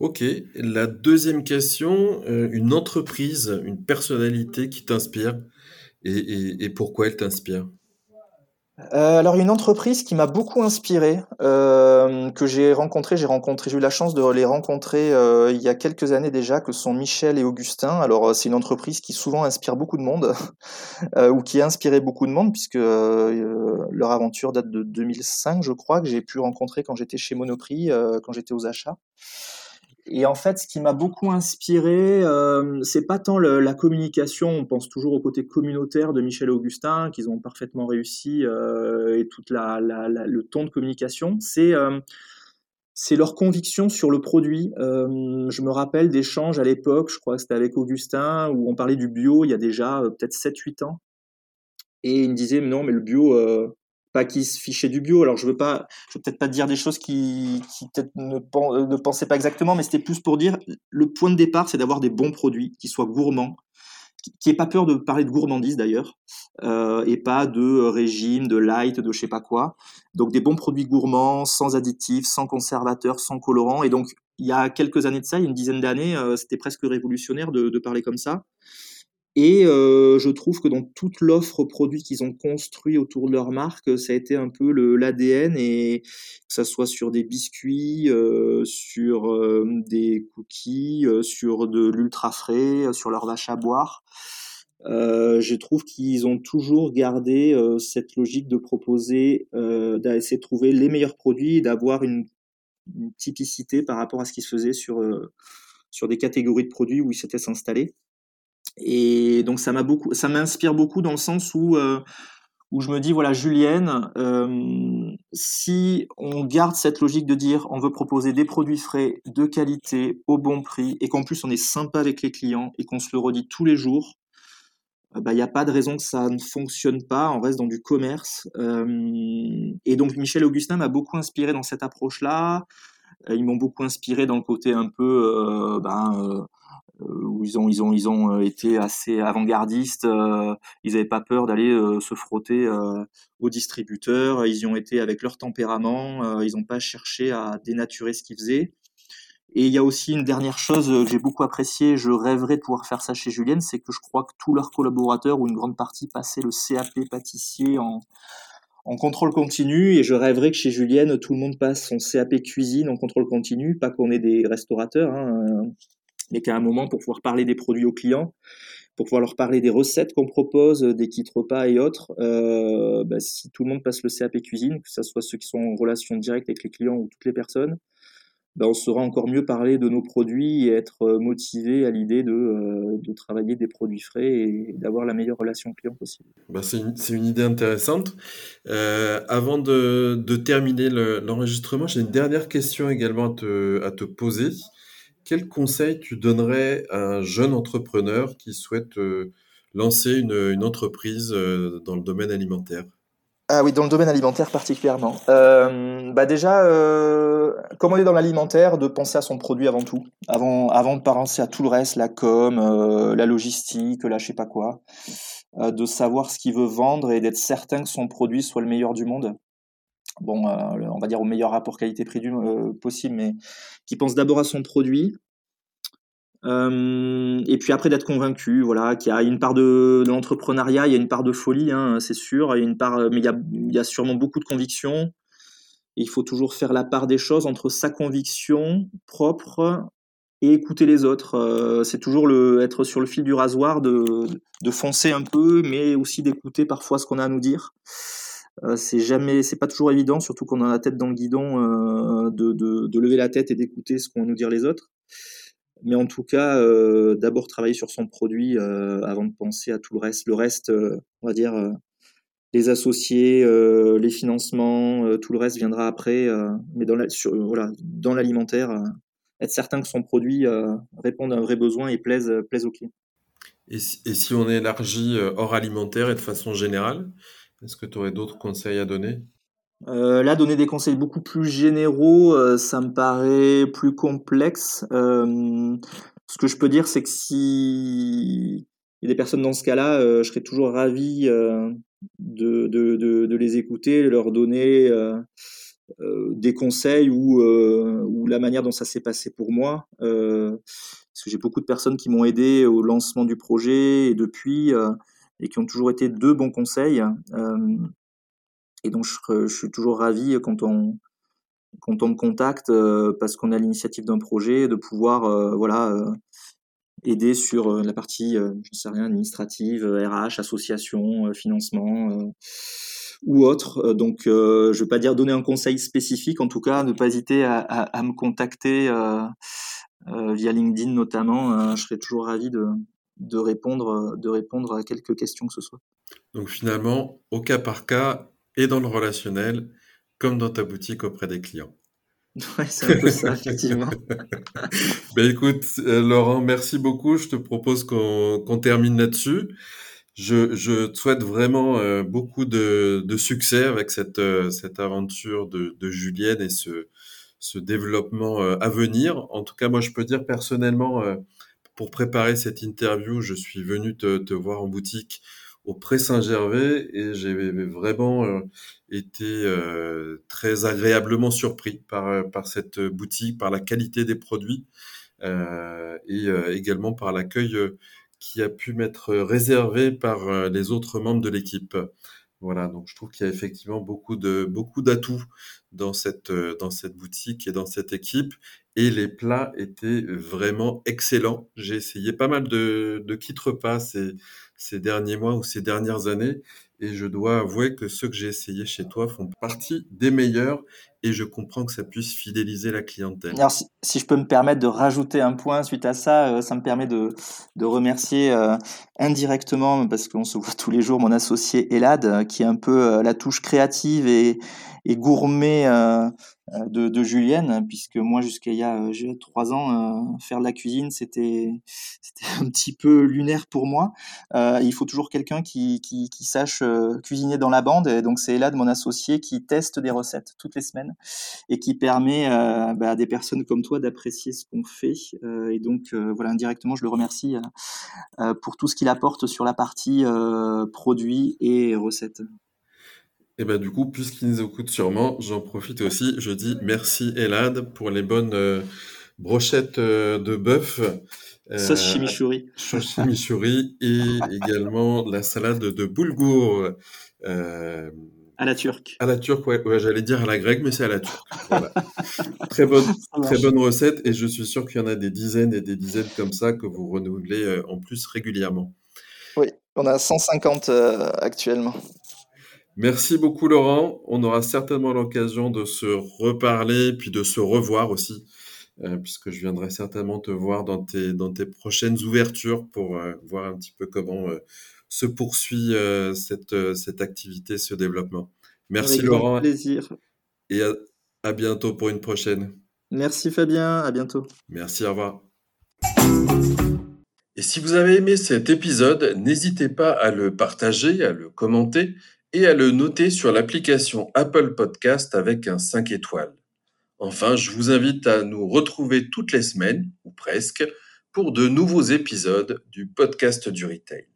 Ok, la deuxième question, une entreprise, une personnalité qui t'inspire et, et pourquoi elle t'inspire? Euh, alors une entreprise qui m'a beaucoup inspiré, euh, que j'ai rencontré, j'ai rencontré, j'ai eu la chance de les rencontrer euh, il y a quelques années déjà, que sont Michel et Augustin. Alors c'est une entreprise qui souvent inspire beaucoup de monde, (laughs) ou qui a inspiré beaucoup de monde, puisque leur aventure date de 2005, je crois, que j'ai pu rencontrer quand j'étais chez Monoprix, quand j'étais aux achats. Et en fait, ce qui m'a beaucoup inspiré, euh, c'est pas tant la communication. On pense toujours au côté communautaire de Michel et Augustin, qu'ils ont parfaitement réussi, euh, et toute la, le ton de communication. C'est euh, c'est leur conviction sur le produit. Euh, je me rappelle d'échanges à l'époque, je crois que c'était avec Augustin, où on parlait du bio il y a déjà peut-être 7-8 ans. Et il me disait, non, mais le bio, pas qui se fichait du bio. Alors je veux pas, je veux peut-être pas dire des choses qui, euh, ne pensaient pas exactement, mais c'était plus pour dire le point de départ, c'est d'avoir des bons produits qui soient gourmands, qui n'aient pas peur de parler de gourmandise d'ailleurs, euh, et pas de régime, de light, de je sais pas quoi. Donc des bons produits gourmands, sans additifs, sans conservateurs, sans colorants. Et donc il y a quelques années de ça, il y a une dizaine d'années, euh, c'était presque révolutionnaire de, parler comme ça. Et euh, je trouve que dans toute l'offre produit qu'ils ont construit autour de leur marque, ça a été un peu l'ADN, et que ça soit sur des biscuits, euh, sur euh, des cookies, euh, sur de l'ultra frais, euh, sur leur vache à boire. je trouve qu'ils ont toujours gardé cette logique de proposer, d'essayer de trouver les meilleurs produits, d'avoir une, une, typicité par rapport à ce qui se faisait sur, sur des catégories de produits où ils s'étaient s'installer. Et donc ça m'a beaucoup, ça m'inspire beaucoup dans le sens où euh, où je me dis voilà Julienne, euh, si on garde cette logique de dire on veut proposer des produits frais de qualité au bon prix et qu'en plus on est sympa avec les clients et qu'on se le redit tous les jours, euh, bah, il n'y a pas de raison que ça ne fonctionne pas, on reste dans du commerce. et donc Michel Augustin m'a beaucoup inspiré dans cette approche-là. Ils m'ont beaucoup inspiré dans le côté un peu ben, où ils ont ils ont ils ont euh, été assez avant-gardistes. Euh, ils n'avaient pas peur d'aller se frotter aux distributeurs. Ils y ont été avec leur tempérament. ils n'ont pas cherché à dénaturer ce qu'ils faisaient. Et il y a aussi une dernière chose que j'ai beaucoup appréciée, je rêverais de pouvoir faire ça chez Julienne, c'est que je crois que tous leurs collaborateurs, ou une grande partie, passaient le CAP pâtissier en, en contrôle continu, et je rêverais que chez Julienne, tout le monde passe son CAP cuisine en contrôle continu, pas qu'on ait des restaurateurs, hein, mais qu'à un moment, pour pouvoir parler des produits aux clients, pour pouvoir leur parler des recettes qu'on propose, des kits repas et autres, euh, bah, si tout le monde passe le CAP cuisine, que ce soit ceux qui sont en relation directe avec les clients ou toutes les personnes, bah, on saura encore mieux parler de nos produits et être euh, motivé à l'idée de, euh, de, travailler des produits frais et d'avoir la meilleure relation client possible. Bah c'est une, une, idée intéressante. Euh, avant de, de terminer l'enregistrement, j'ai une dernière question également à te, à te poser. Quel conseil tu donnerais à un jeune entrepreneur qui souhaite euh, lancer une, entreprise euh, dans le domaine alimentaire? Ah oui, dans le domaine alimentaire particulièrement. Euh, bah déjà, comme on est dans l'alimentaire, de penser à son produit avant tout, avant, avant de penser à tout le reste, la com, la logistique, la je sais pas quoi, de savoir ce qu'il veut vendre et d'être certain que son produit soit le meilleur du monde bon, euh, on va dire au meilleur rapport qualité-prix euh, possible, mais qui pense d'abord à son produit, et puis après d'être convaincu, voilà, qu'il y a une part de, l'entrepreneuriat, il y a une part de folie, hein, c'est sûr, il y a une part, mais il y a, sûrement beaucoup de conviction. il faut toujours faire la part des choses entre sa conviction propre et écouter les autres. Euh, c'est toujours le, être sur le fil du rasoir, de, de foncer un peu, mais aussi d'écouter parfois ce qu'on a à nous dire. Euh, c'est jamais, c'est pas toujours évident, surtout qu'on a la tête dans le guidon, euh, de, lever la tête et d'écouter ce qu'ont à nous dire les autres. Mais en tout cas, euh, d'abord travailler sur son produit avant de penser à tout le reste. Le reste, on va dire, les associés, les financements, tout le reste viendra après. mais dans l'alimentaire, être certain que son produit réponde à un vrai besoin et plaise, plaise aux clients. Et si, et si on élargit hors alimentaire et de façon générale, est-ce que tu aurais d'autres conseils à donner? Euh, là, donner des conseils beaucoup plus généraux, euh, ça me paraît plus complexe. Euh, ce que je peux dire, c'est que si il y a des personnes dans ce cas-là, je serais toujours ravi de, de, de, les écouter, de leur donner des conseils ou, ou la manière dont ça s'est passé pour moi. parce que j'ai beaucoup de personnes qui m'ont aidé au lancement du projet et depuis et qui ont toujours été deux bons conseils. Euh, et donc, je, suis toujours ravi quand on, quand on me contacte euh, parce qu'on a l'initiative d'un projet, de pouvoir euh, voilà, aider sur la partie, je ne sais rien, administrative, RH, association, financement ou autre. Donc, je ne vais pas dire donner un conseil spécifique, en tout cas, ne pas hésiter à, me contacter via LinkedIn notamment. je serai toujours ravi de, de répondre, de répondre à quelques questions que ce soit. Donc finalement, au cas par cas et dans le relationnel, comme dans ta boutique auprès des clients. (laughs) Ouais, c'est un peu ça, (laughs) effectivement. (laughs) ben écoute, euh, Laurent, merci beaucoup. Je te propose qu'on termine là-dessus. Je, je, te souhaite vraiment euh, beaucoup de, de, succès avec cette, euh, cette aventure de, de, Julienne et ce, ce développement à venir. En tout cas, moi, je peux dire personnellement, pour préparer cette interview, je suis venu te, te voir en boutique au Pré Saint-Gervais et j'ai vraiment euh, été euh, très agréablement surpris par, euh, par cette boutique, par la qualité des produits et également par l'accueil qui a pu m'être réservé par les autres membres de l'équipe. Voilà, donc je trouve qu'il y a effectivement beaucoup de beaucoup d'atouts dans cette dans cette boutique et dans cette équipe et les plats étaient vraiment excellents. J'ai essayé pas mal de, de kits repas ces, ces derniers mois ou ces dernières années et je dois avouer que ceux que j'ai essayés chez toi font partie des meilleurs et je comprends que ça puisse fidéliser la clientèle. Alors, si, je peux me permettre de rajouter un point suite à ça, euh, ça me permet de, de remercier euh, indirectement, parce qu'on se voit tous les jours, mon associé Elad, euh, qui est un peu la touche créative et, et gourmet de, Julienne, puisque moi jusqu'à il y a trois ans, faire de la cuisine c'était un petit peu lunaire pour moi. il faut toujours quelqu'un qui, qui, qui, sache cuisiner dans la bande, et donc c'est de mon associé qui teste des recettes toutes les semaines et qui permet bah, à des personnes comme toi d'apprécier ce qu'on fait. et donc voilà indirectement je le remercie pour tout ce qu'il apporte sur la partie produits et recettes. Et ben du coup, puisqu'il nous écoute sûrement, j'en profite aussi. Je dis merci Elad pour les bonnes euh, brochettes euh, de bœuf. Euh, sauce chimichurri. Sauce chimichurri et également la salade de boulgour. Euh, à la turque. À la turque, ouais, ouais j'allais dire à la grecque, mais c'est à la turque. (laughs) Voilà. très bonne, très bonne recette et je suis sûr qu'il y en a des dizaines et des dizaines comme ça que vous renouvelez en plus régulièrement. Oui, on a 150 actuellement. Merci beaucoup Laurent. On aura certainement l'occasion de se reparler puis de se revoir aussi, euh, puisque je viendrai certainement te voir dans tes, dans tes prochaines ouvertures pour euh, voir un petit peu comment euh, se poursuit cette, cette activité, ce développement. Merci Avec Laurent. plaisir. Et à, à bientôt pour une prochaine. Merci Fabien, à bientôt. Merci, au revoir. Et si vous avez aimé cet épisode, n'hésitez pas à le partager, à le commenter et à le noter sur l'application Apple Podcast avec un 5 étoiles. Enfin, je vous invite à nous retrouver toutes les semaines, ou presque, pour de nouveaux épisodes du podcast du retail.